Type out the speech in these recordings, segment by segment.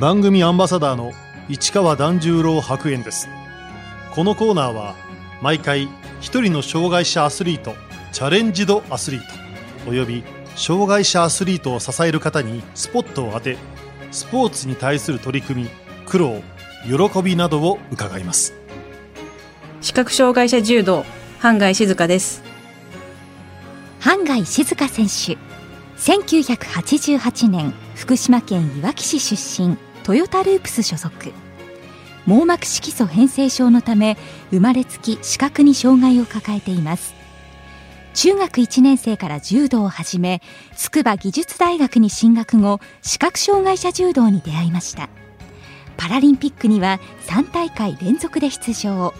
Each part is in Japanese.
番組アンバサダーの市川團十郎白猿です。このコーナーは毎回一人の障害者アスリートチャレンジドアスリートおよび障害者アスリートを支える方にスポットを当てスポーツに対する取り組み苦労喜びなどを伺います。視覚障害者柔道半外静香です。半外静香選手。1988年福島県いわき市出身トヨタループス所属。網膜色素変性症のため生まれつき視覚に障害を抱えています。中学1年生から柔道を始め筑波技術大学に進学後視覚障害者柔道に出会いました。パラリンピックには3大会連続で出場。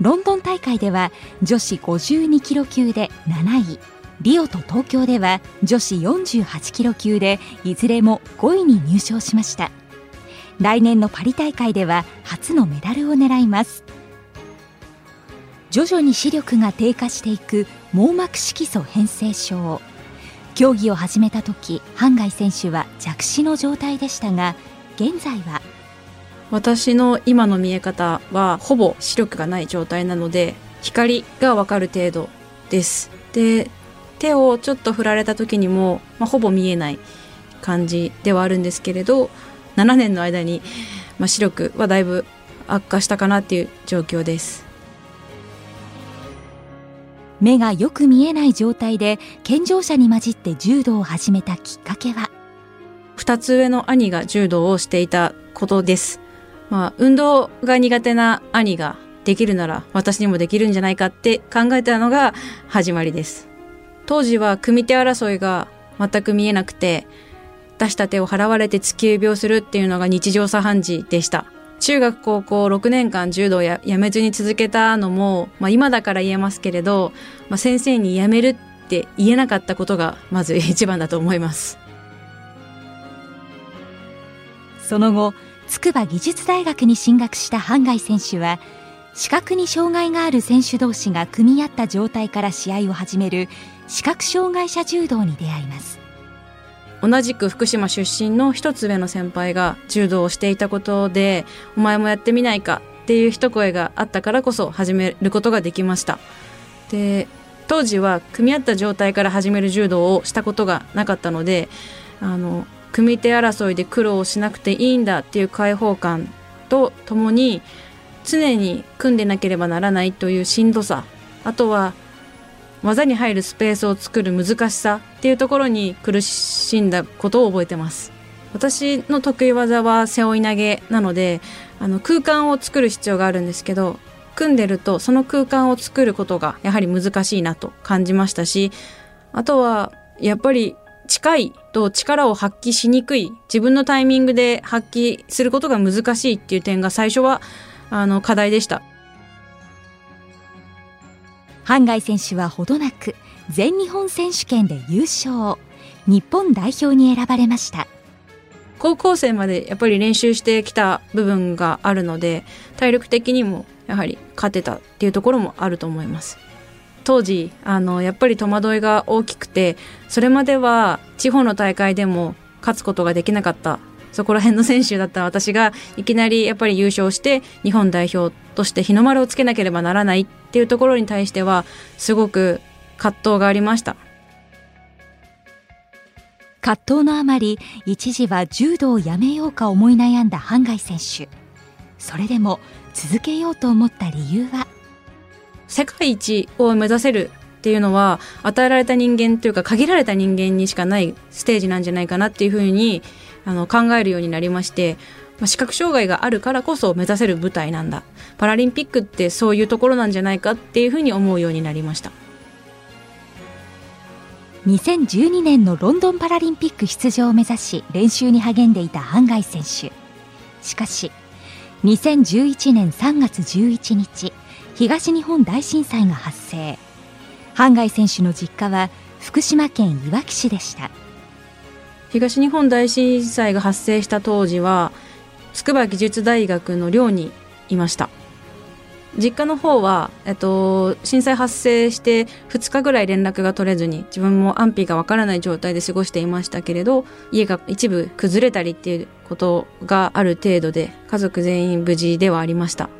ロンドン大会では女子52キロ級で7位。リオと東京では女子48キロ級でいずれも5位に入賞しました。来年のパリ大会では初のメダルを狙います。徐々に視力が低下していく網膜色素変性症。競技を始めた時半外選手は弱視の状態でしたが現在は。私の今の見え方はほぼ視力がない状態なので光がわかる程度です。で手をちょっと振られた時にも、まあ、ほぼ見えない感じではあるんですけれど7年の間に、まあ、視力はだいぶ悪化したかなっていう状況です。目がよく見えない状態で健常者に混じって柔道を始めたきっかけは？2つ上の兄が柔道をしていたことです。まあ運動が苦手な兄ができるなら私にもできるんじゃないかって考えたのが始まりです。当時は組手争いが全く見えなくて出した手を払われて突き指をするっていうのが日常茶飯事でした。中学高校6年間柔道ややめずに続けたのも、まあ、今だから言えますけれど、まあ、先生にやめるって言えなかったことがまず 一番だと思います。その後筑波技術大学に進学した半外選手は視覚に障害がある選手同士が組み合った状態から試合を始める視覚障害者柔道に出会います。同じく福島出身の一つ上の先輩が柔道をしていたことでお前もやってみないかっていう一声があったからこそ始めることができました。で当時は組み合った状態から始める柔道をしたことがなかったのであの組手争いで苦労しなくていいんだっていう解放感とともに常に組んでなければならないというしんどさ。あとは技に入るスペースを作る難しさっていうところに苦しんだことを覚えてます。私の得意技は背負い投げなのであの空間を作る必要があるんですけど組んでるとその空間を作ることがやはり難しいなと感じましたしあとはやっぱり近いと力を発揮しにくい自分のタイミングで発揮することが難しいっていう点が最初はあの課題でした。半外選手はほどなく全日本選手権で優勝。日本代表に選ばれました。高校生までやっぱり練習してきた部分があるので体力的にもやはり勝てたっていうところもあると思います。当時あのやっぱり戸惑いが大きくてそれまでは地方の大会でも勝つことができなかったそこら辺の選手だった私がいきなりやっぱり優勝して日本代表として日の丸をつけなければならないっていうところに対してはすごく葛藤がありました。葛藤のあまり一時は柔道をやめようか思い悩んだ半外選手。それでも続けようと思った理由は？世界一を目指せるっていうのは与えられた人間というか限られた人間にしかないステージなんじゃないかなっていうふうにあの考えるようになりましてまあ、視覚障害があるからこそ目指せる舞台なんだ。パラリンピックってそういうところなんじゃないかっていうふうに思うようになりました。2012年のロンドンパラリンピック出場を目指し練習に励んでいた半外選手。しかし2011年3月11日東日本大震災が発生。半外選手の実家は福島県いわき市でした。東日本大震災が発生した当時は筑波技術大学の寮にいました。実家の方は、えっと、震災発生して2日ぐらい連絡が取れずに自分も安否がわからない状態で過ごしていましたけれど家が一部崩れたりっていうことがある程度で家族全員無事ではありました。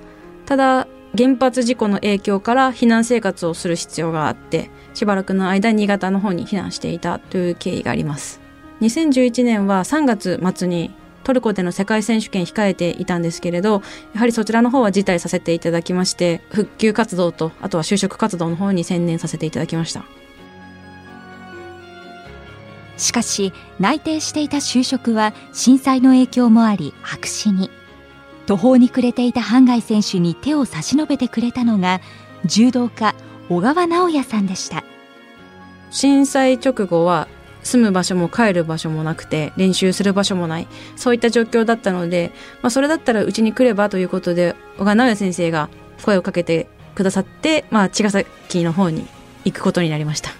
ただ原発事故の影響から避難生活をする必要があってしばらくの間新潟の方に避難していたという経緯があります。2011年は3月末にトルコでの世界選手権控えていたんですけれどやはりそちらの方は辞退させていただきまして復旧活動とあとは就職活動の方に専念させていただきました。しかし内定していた就職は震災の影響もあり白紙に。途方に暮れていた半外選手に手を差し伸べてくれたのが柔道家小川直也さんでした。震災直後は住む場所も帰る場所もなくて練習する場所もない。そういった状況だったので、まあ、それだったらうちに来ればということで小川直也先生が声をかけてくださって、まあ、茅ヶ崎の方に行くことになりました、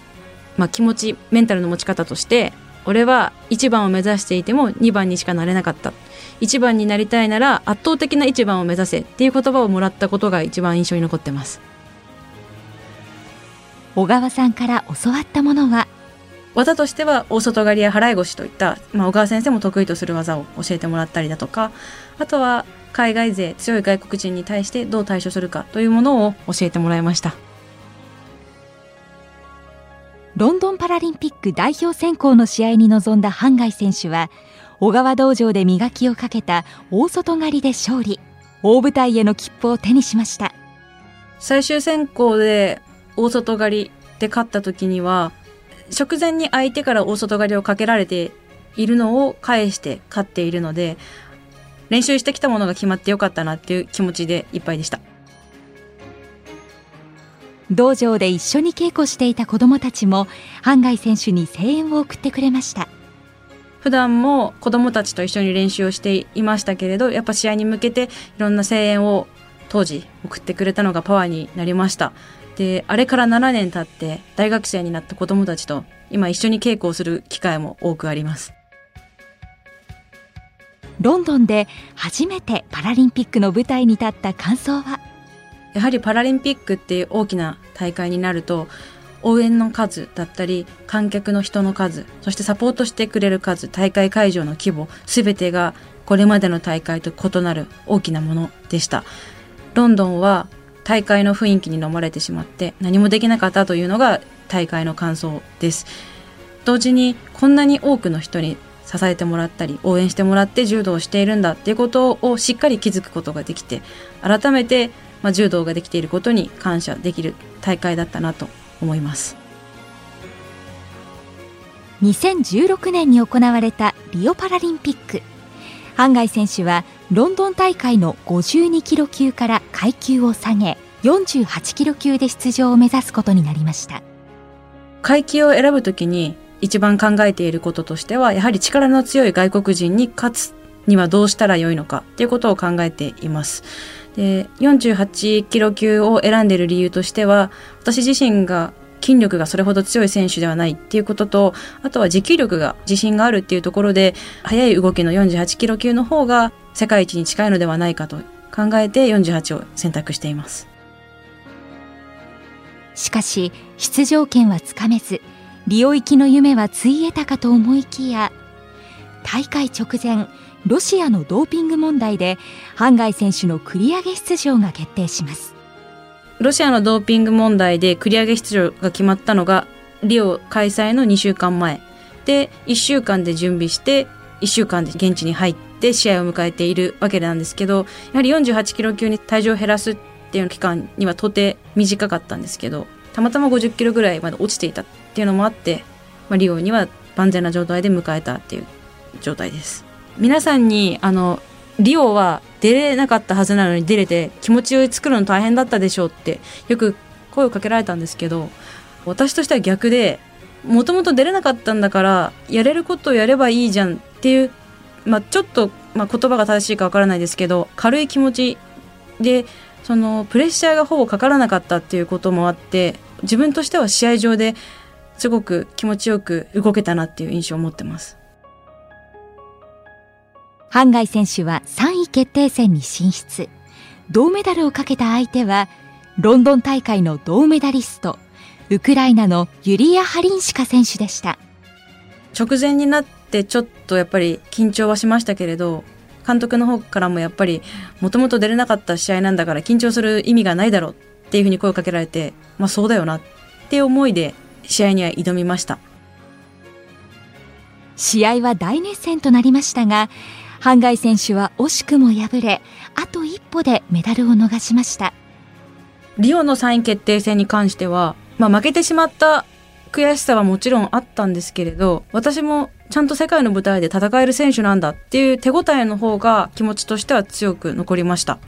まあ、気持ちメンタルの持ち方として俺は1番を目指していても2番にしかなれなかった。1番になりたいなら圧倒的な1番を目指せっていう言葉をもらったことが一番印象に残ってます。小川さんから教わったものは技としては大外刈りや払い腰といった、まあ、小川先生も得意とする技を教えてもらったりだとかあとは海外勢強い外国人に対してどう対処するかというものを教えてもらいました。ロンドンパラリンピック代表選考の試合に臨んだ半外選手は小川道場で磨きをかけた大外刈りで勝利。大舞台への切符を手にしました。最終選考で大外刈りで勝った時には直前に相手から大外刈りをかけられているのを返して勝っているので練習してきたものが決まってよかったなっていう気持ちでいっぱいでした。道場で一緒に稽古していた子どもたちも半外選手に声援を送ってくれました。普段も子どもたちと一緒に練習をしていましたけれどやっぱ試合に向けていろんな声援を当時送ってくれたのがパワーになりましたであれから7年経って大学生になった子どもたちと今一緒に稽古をする機会も多くあります。ロンドンで初めてパラリンピックの舞台に立った感想は？やはりパラリンピックっていう大きな大会になると応援の数だったり観客の人の数そしてサポートしてくれる数大会会場の規模全てがこれまでの大会と異なる大きなものでした。ロンドンは大会の雰囲気に飲まれてしまって何もできなかったというのが大会の感想です。同時にこんなに多くの人に支えてもらったり応援してもらって柔道をしているんだっていうことをしっかり気づくことができて改めて、まあ、柔道ができていることに感謝できる大会だったなと思います。2016年に行われたリオパラリンピック。半外選手はロンドン大会の52キロ級から階級を下げ48キロ級で出場を目指すことになりました。階級を選ぶときに一番考えていることとしてはやはり力の強い外国人に勝つにはどうしたらよいのかっていうことを考えています。で48キロ級を選んでいる理由としては私自身が筋力がそれほど強い選手ではないっていうことと、あとは持久力が自信があるっていうところで、速い動きの48キロ級の方が世界一に近いのではないかと考えて48を選択しています。しかし、出場権はつかめず、リオ行きの夢はついえたかと思いきや、大会直前、ロシアのドーピング問題で、ハンガイ選手の繰り上げ出場が決定します。ロシアのドーピング問題で繰り上げ出場が決まったのがリオ開催の2週間前。で1週間で準備して1週間で現地に入って試合を迎えているわけなんですけどやはり48キロ級に体重を減らすっていう期間にはとて短かったんですけどたまたま50キロぐらいまで落ちていたっていうのもあって、まあ、リオには万全な状態で迎えたっていう状態です。皆さんにあのリオは出れなかったはずなのに出れて気持ちを作るの大変だったでしょうってよく声をかけられたんですけど私としては逆でもともと出れなかったんだからやれることをやればいいじゃんっていう、まあ、ちょっと、まあ、言葉が正しいかわからないですけど軽い気持ちでそのプレッシャーがほぼかからなかったっていうこともあって自分としては試合上ですごく気持ちよく動けたなっていう印象を持ってます。半外選手は3位決定戦に進出。銅メダルをかけた相手はロンドン大会の銅メダリストウクライナのユリア・ハリンシカ選手でした。直前になってちょっとやっぱり緊張はしましたけれど監督の方からもやっぱりもともと出れなかった試合なんだから緊張する意味がないだろうっていうふうに声をかけられてまあそうだよなって思いで試合には挑みました。試合は大熱戦となりましたがハンガイ選手は惜しくも敗れあと一歩でメダルを逃しました。リオの3位決定戦に関しては、まあ、負けてしまった悔しさはもちろんあったんですけれど私もちゃんと世界の舞台で戦える選手なんだっていう手応えの方が気持ちとしては強く残りました。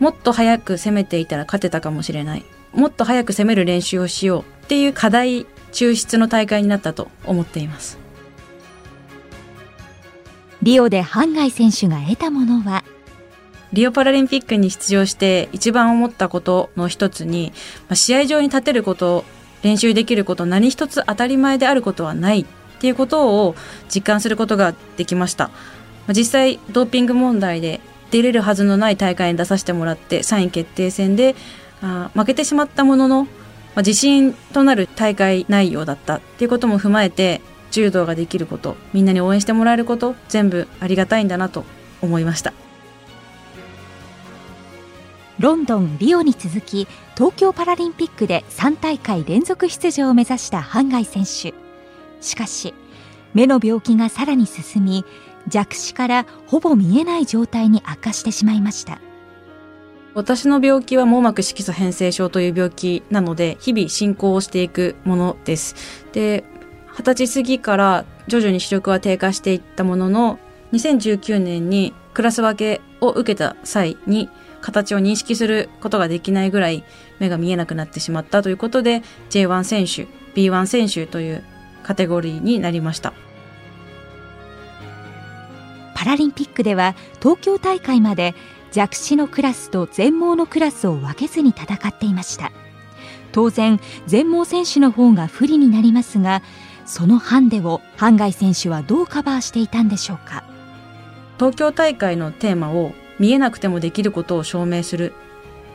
もっと早く攻めていたら勝てたかもしれない。もっと早く攻める練習をしようっていう課題抽出の大会になったと思っています。リオでハンガイ選手が得たものは？リオパラリンピックに出場して一番思ったことの一つに、まあ、試合場に立てること練習できること何一つ当たり前であることはないっていうことを実感することができました、まあ、実際ドーピング問題で出れるはずのない大会に出させてもらって3位決定戦であ負けてしまったものの、まあ、自信となる大会内容だったっていうことも踏まえて柔道ができることみんなに応援してもらえること全部ありがたいんだなと思いました。ロンドン、リオに続き東京パラリンピックで3大会連続出場を目指したハンガイ選手。しかし目の病気がさらに進み弱視からほぼ見えない状態に悪化してしまいました。私の病気は網膜色素変性症という病気なので日々進行をしていくものです。で二十歳過ぎから徐々に視力は低下していったものの2019年にクラス分けを受けた際に形を認識することができないぐらい目が見えなくなってしまったということで J1 選手 B1 選手というカテゴリーになりました。パラリンピックでは東京大会まで弱視のクラスと全盲のクラスを分けずに戦っていました。当然全盲選手の方が不利になりますがそのハンデをハンガイ選手はどうカバーしていたんでしょうか？東京大会のテーマを見えなくてもできることを証明する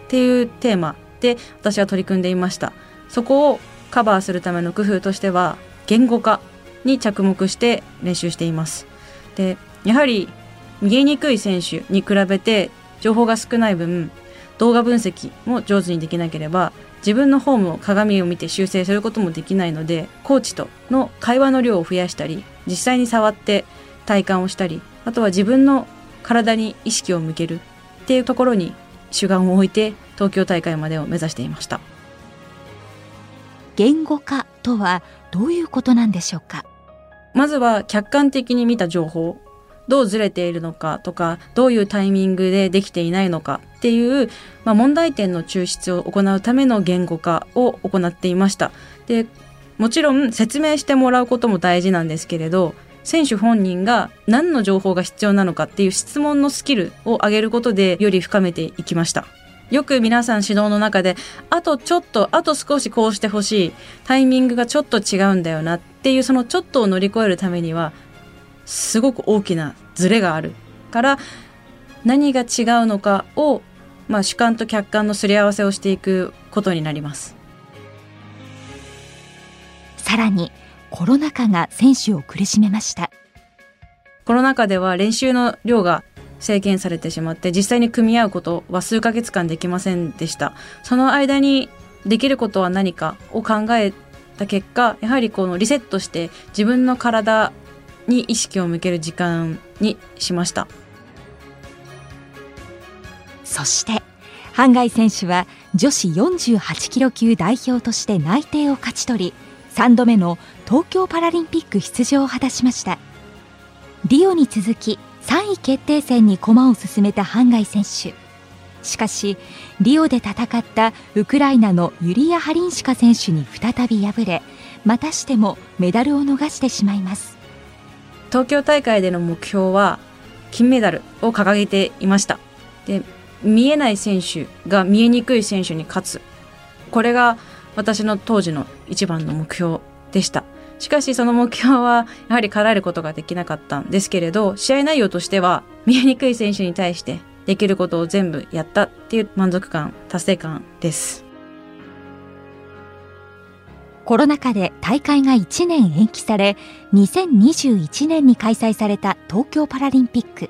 っていうテーマで私は取り組んでいました。そこをカバーするための工夫としては言語化に着目して練習しています。でやはり見えにくい選手に比べて情報が少ない分動画分析も上手にできなければ自分のフォームを鏡を見て修正することもできないのでコーチとの会話の量を増やしたり実際に触って体感をしたりあとは自分の体に意識を向けるっていうところに主眼を置いて東京大会までを目指していました。言語化とはどういうことなんでしょうか？まずは客観的に見た情報どうずれているのかとかどういうタイミングでできていないのかっていう、まあ、問題点の抽出を行うための言語化を行っていました。でもちろん説明してもらうことも大事なんですけれど選手本人が何の情報が必要なのかっていう質問のスキルを上げることでより深めていきました。よく皆さん指導の中であとちょっとあと少しこうしてほしい。タイミングがちょっと違うんだよなっていうそのちょっとを乗り越えるためにはすごく大きなズレがあるから何が違うのかを、まあ、主観と客観のすり合わせをしていくことになります。さらにコロナ禍が選手を苦しめました。コロナ禍では練習の量が制限されてしまって実際に組み合うことは数ヶ月間できませんでした。その間にできることは何かを考えた結果やはりこのリセットして自分の体に意識を向ける時間にしました。そしてハンガイ選手は女子48キロ級代表として内定を勝ち取り3度目の東京パラリンピック出場を果たしました。リオに続き3位決定戦に駒を進めたハンガイ選手。しかしリオで戦ったウクライナのユリア・ハリンシカ選手に再び敗れまたしてもメダルを逃してしまいます。東京大会での目標は金メダルを掲げていました。で見えない選手が見えにくい選手に勝つ。これが私の当時の一番の目標でした。しかしその目標はやはり叶えることができなかったんですけれど試合内容としては見えにくい選手に対してできることを全部やったっていう満足感、達成感です。コロナ禍で大会が1年延期され、2021年に開催された東京パラリンピック。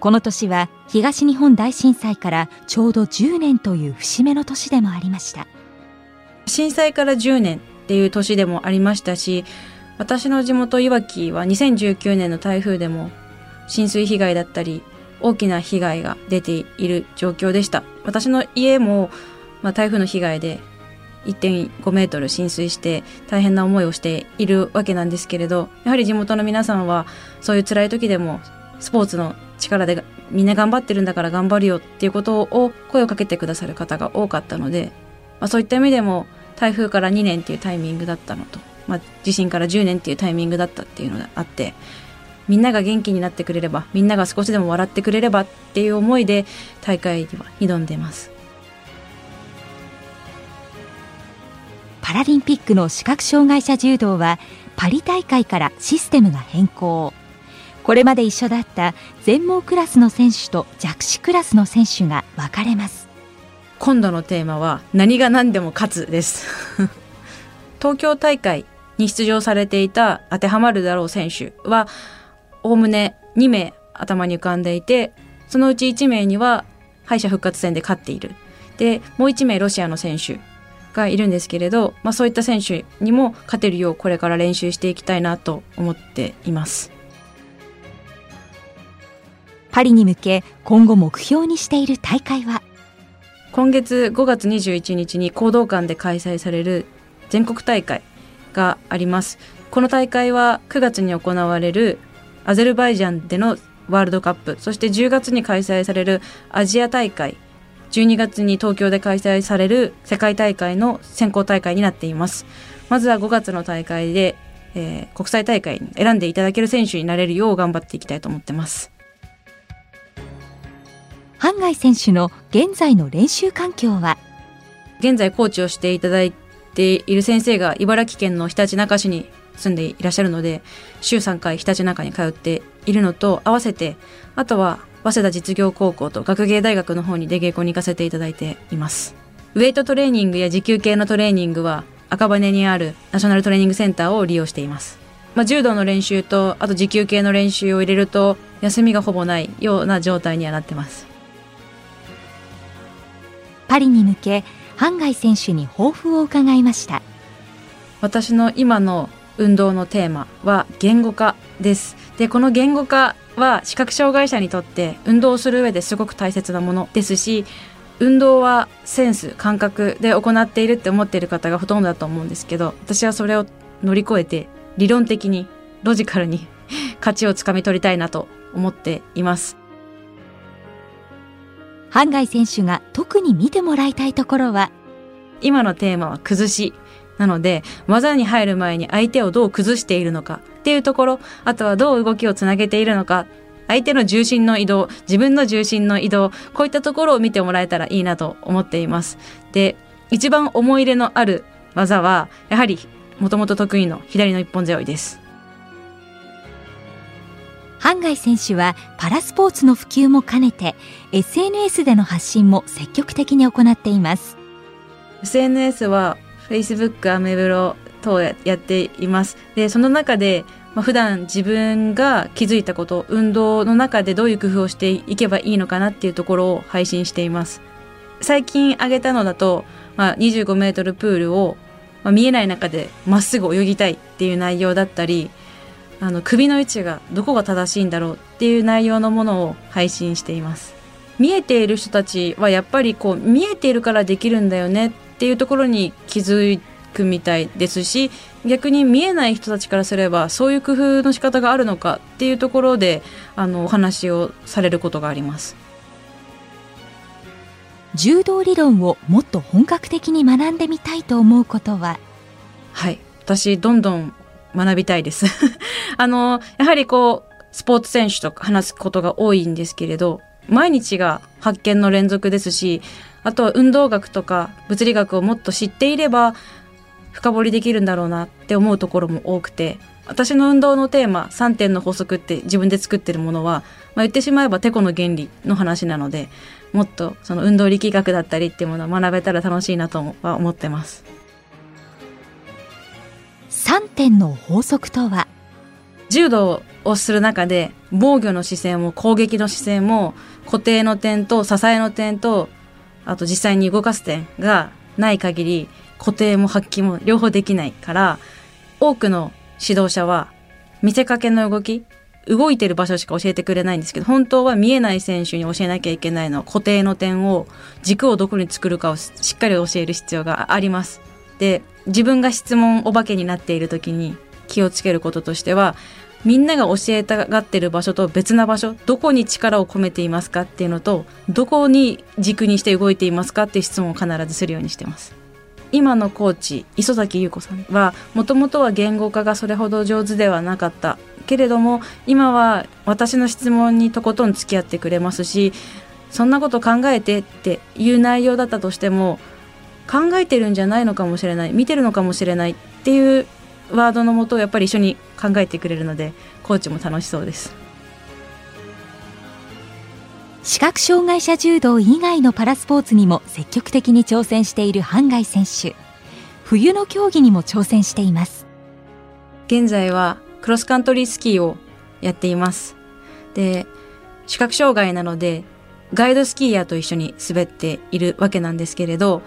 この年は東日本大震災からちょうど10年という節目の年でもありました。震災から10年っていう年でもありましたし、私の地元いわきは2019年の台風でも浸水被害だったり大きな被害が出ている状況でした。私の家も、まあ、台風の被害で1.5メートル浸水して大変な思いをしているわけなんですけれど、やはり地元の皆さんはそういう辛い時でもスポーツの力でみんな頑張ってるんだから頑張るよっていうことを声をかけてくださる方が多かったので、まあ、そういった意味でも台風から2年っていうタイミングだったのと、まあ、地震から10年っていうタイミングだったっていうのがあって、みんなが元気になってくれれば、みんなが少しでも笑ってくれればっていう思いで大会には挑んでます。パラリンピックの視覚障害者柔道はパリ大会からシステムが変更。これまで一緒だった全盲クラスの選手と弱視クラスの選手が分かれます。今度のテーマは何が何でも勝つです。東京大会に出場されていた当てはまるだろう選手はおおむね2名頭に浮かんでいてそのうち1名には敗者復活戦で勝っている。でもう1名ロシアの選手。がいるんですけれど、まあ、そういった選手にも勝てるようこれから練習していきたいなと思っています。パリに向け今後目標にしている大会は？今月5月21日に講道館で開催される全国大会があります。この大会は9月に行われるアゼルバイジャンでのワールドカップそして10月に開催されるアジア大会12月に東京で開催される世界大会の選考大会になっています。まずは5月の大会で、えー、国際大会に選んでいただける選手になれるよう頑張っていきたいと思ってます。半外選手の現在の練習環境は？現在コーチをしていただいている先生が茨城県のひたちなか市に住んでいらっしゃるので週3回ひたちなかに通っているのと合わせてあとは早稲田実業高校と学芸大学の方に出稽古に行かせていただいています。ウェイトトレーニングや持久系のトレーニングは赤羽にあるナショナルトレーニングセンターを利用しています。まあ、柔道の練習とあと持久系の練習を入れると休みがほぼないような状態にはなってます。パリに向け、半外選手に抱負を伺いました。私の今の運動のテーマは言語化です。で、この言語化は視覚障害者にとって運動をする上ですごく大切なものですし運動はセンス感覚で行っているって思っている方がほとんどだと思うんですけど私はそれを乗り越えて理論的にロジカルに 価値をつかみ取りたいなと思っています。半外選手が特に見てもらいたいところは？今のテーマは崩しなので技に入る前に相手をどう崩しているのかっていうところあとはどう動きをつなげているのか相手の重心の移動自分の重心の移動こういったところを見てもらえたらいいなと思っています。で一番思い入れのある技はやはりもともと得意の左の一本背負いです。半外選手はパラスポーツの普及も兼ねて SNS での発信も積極的に行っています。SNS は Facebook、アメブロ等やっています。で、その中で、まあ、普段自分が気づいたこと、運動の中でどういう工夫をしていけばいいのかなっていうところを配信しています。最近挙げたのだと、まあ、25メートルプールを、まあ、見えない中でまっすぐ泳ぎたいっていう内容だったり、あの首の位置がどこが正しいんだろうっていう内容のものを配信しています。見えている人たちはやっぱりこう見えているからできるんだよねっていうところに気づくみたいですし逆に見えない人たちからすればそういう工夫の仕方があるのかっていうところであのお話をされることがあります。柔道理論をもっと本格的に学んでみたいと思うことは？はい。私どんどん学びたいです。あのやはりこうスポーツ選手と話すことが多いんですけれど毎日が発見の連続ですしあとは運動学とか物理学をもっと知っていれば深掘りできるんだろうなって思うところも多くて私の運動のテーマ3点の法則って自分で作ってるものは、まあ、言ってしまえばテコの原理の話なのでもっとその運動力学だったりっていうものを学べたら楽しいなとは思ってます。3点の法則とは？柔道をする中で防御の姿勢も攻撃の姿勢も固定の点と支えの点とあと実際に動かす点がない限り固定も発揮も両方できないから多くの指導者は見せかけの動き動いてる場所しか教えてくれないんですけど本当は見えない選手に教えなきゃいけないのは固定の点を軸をどこに作るかをしっかり教える必要があります。で自分が質問お化けになっている時に気をつけることとしてはみんなが教えたがってる場所と別な場所どこに力を込めていますかっていうのとどこに軸にして動いていますかっていう質問を必ずするようにしてます。今のコーチ磯崎優子さんはもともとは言語化がそれほど上手ではなかったけれども今は私の質問にとことん付き合ってくれますしそんなこと考えてっていう内容だったとしても考えてるんじゃないのかもしれない見てるのかもしれないっていうワードのもとをやっぱり一緒に考えてくれるのでコーチも楽しそうです。視覚障害者柔道以外のパラスポーツにも積極的に挑戦している半外選手。冬の競技にも挑戦しています。現在はクロスカントリースキーをやっています。で視覚障害なのでガイドスキーヤーと一緒に滑っているわけなんですけれど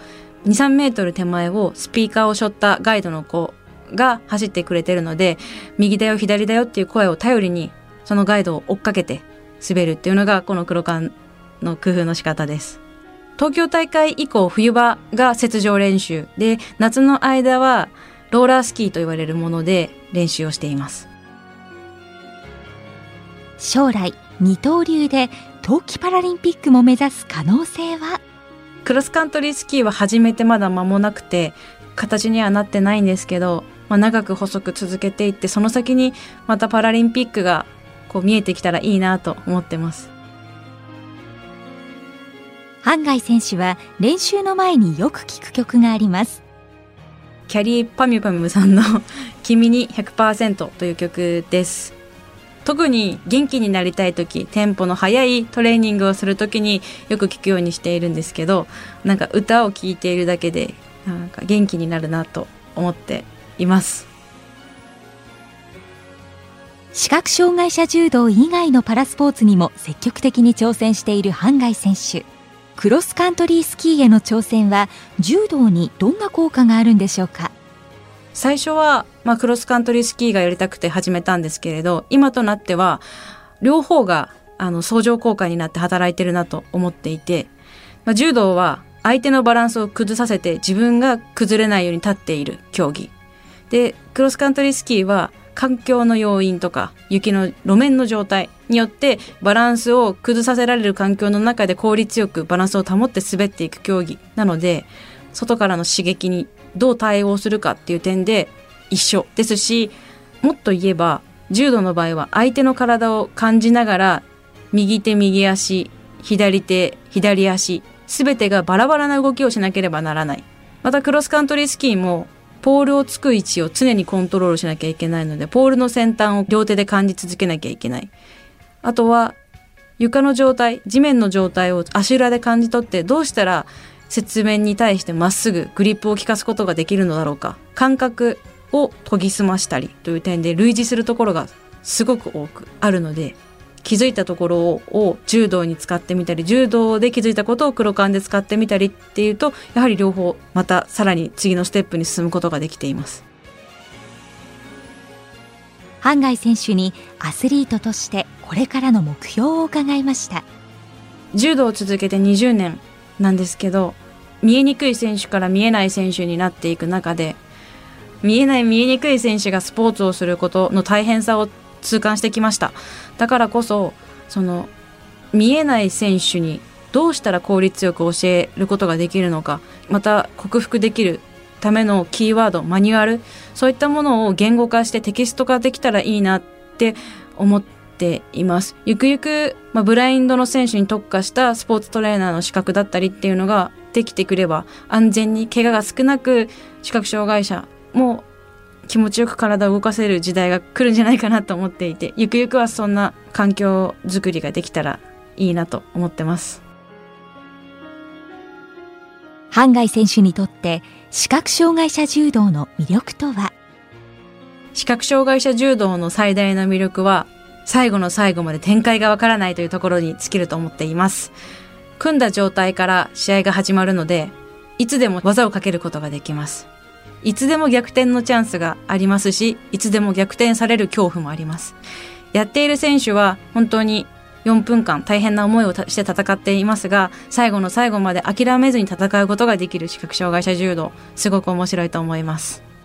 23メートル手前をスピーカーを背負ったガイドの子が走ってくれてるので右だよ左だよっていう声を頼りにそのガイドを追っかけて滑るっていうのがこの黒缶の工夫の仕方です。東京大会以降冬場が雪上練習で夏の間はローラースキーと言われるもので練習をしています。将来二刀流で冬季パラリンピックも目指す可能性は？クロスカントリースキーは始めてまだ間もなくて形にはなってないんですけど、まあ、長く細く続けていってその先にまたパラリンピックがこう見えてきたらいいなと思ってます。半外選手は練習の前によく聴く曲があります。キャリーパミュパミュさんの「君に100%」という曲です。特に元気になりたい時テンポの速いトレーニングをする時によく聞くようにしているんですけどなんか歌を聴いているだけでなんか元気になるなと思っています。視覚障害者柔道以外のパラスポーツにも積極的に挑戦している半外選手。クロスカントリースキーへの挑戦は柔道にどんな効果があるんでしょうか？最初は、まあ、クロスカントリースキーがやりたくて始めたんですけれど今となっては両方があの相乗効果になって働いてるなと思っていて、まあ、柔道は相手のバランスを崩させて自分が崩れないように立っている競技でクロスカントリースキーは環境の要因とか雪の路面の状態によってバランスを崩させられる環境の中で効率よくバランスを保って滑っていく競技なので外からの刺激にどう対応するかっていう点で一緒ですしもっと言えば柔道の場合は相手の体を感じながら右手右足左手左足全てがバラバラな動きをしなければならない。またクロスカントリースキーもポールをつく位置を常にコントロールしなきゃいけないので、ポールの先端を両手で感じ続けなきゃいけない。あとは、床の状態、地面の状態を足裏で感じ取って、どうしたら雪面に対してまっすぐグリップを効かすことができるのだろうか。感覚を研ぎ澄ましたりという点で類似するところがすごく多くあるので、気づいたところを柔道に使ってみたり柔道で気づいたことを黒缶で使ってみたりっていうとやはり両方またさらに次のステップに進むことができています。半外選手にアスリートとしてこれからの目標を伺いました。柔道を続けて20年なんですけど見えにくい選手から見えない選手になっていく中で見えない見えにくい選手がスポーツをすることの大変さを痛感してきました。だからこそその見えない選手にどうしたら効率よく教えることができるのかまた克服できるためのキーワードマニュアルそういったものを言語化してテキスト化できたらいいなって思っています。ゆくゆく、まあ、ブラインドの選手に特化したスポーツトレーナーの資格だったりっていうのができてくれば安全に怪我が少なく視覚障害者も気持ちよく体を動かせる時代が来るんじゃないかなと思っていてゆくゆくはそんな環境づくりができたらいいなと思ってます。半外選手にとって視覚障害者柔道の魅力とは？視覚障害者柔道の最大の魅力は最後の最後まで展開がわからないというところに尽きると思っています。組んだ状態から試合が始まるのでいつでも技をかけることができますいつでも逆転のチャンスがありますしいつでも逆転される恐怖もあります。やっている選手は本当に4分間大変な思いをして戦っていますが最後の最後まで諦めずに戦うことができる視覚障害者柔道すごく面白いと思います。